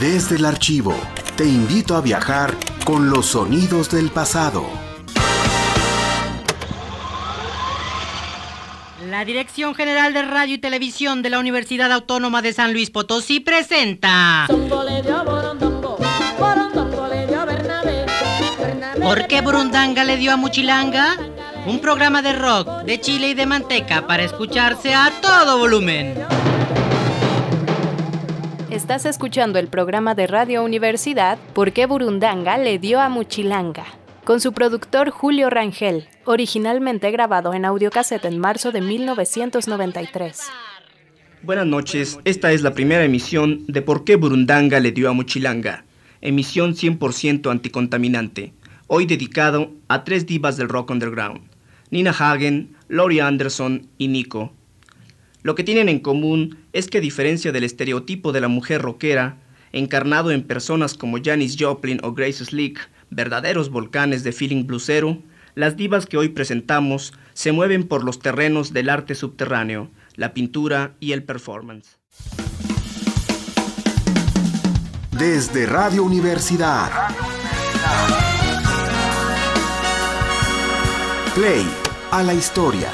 Desde el archivo, te invito a viajar con los sonidos del pasado. La Dirección General de Radio y Televisión de la Universidad Autónoma de San Luis Potosí presenta. ¿Por qué Burundanga le dio a Muchilanga? Un programa de rock, de chile y de manteca para escucharse a todo volumen. Estás escuchando el programa de Radio Universidad ¿Por qué Burundanga le dio a Muchilanga? Con su productor Julio Rangel, originalmente grabado en audiocassette en marzo de 1993. Buenas noches, esta es la primera emisión de ¿Por qué Burundanga le dio a Muchilanga? Emisión 100% anticontaminante, hoy dedicado a tres divas del rock underground, Nina Hagen, Laurie Anderson y Nico, lo que tienen en común es que a diferencia del estereotipo de la mujer rockera, encarnado en personas como Janis Joplin o Grace Slick, verdaderos volcanes de feeling bluesero, las divas que hoy presentamos se mueven por los terrenos del arte subterráneo, la pintura y el performance. Desde Radio Universidad. Play a la historia.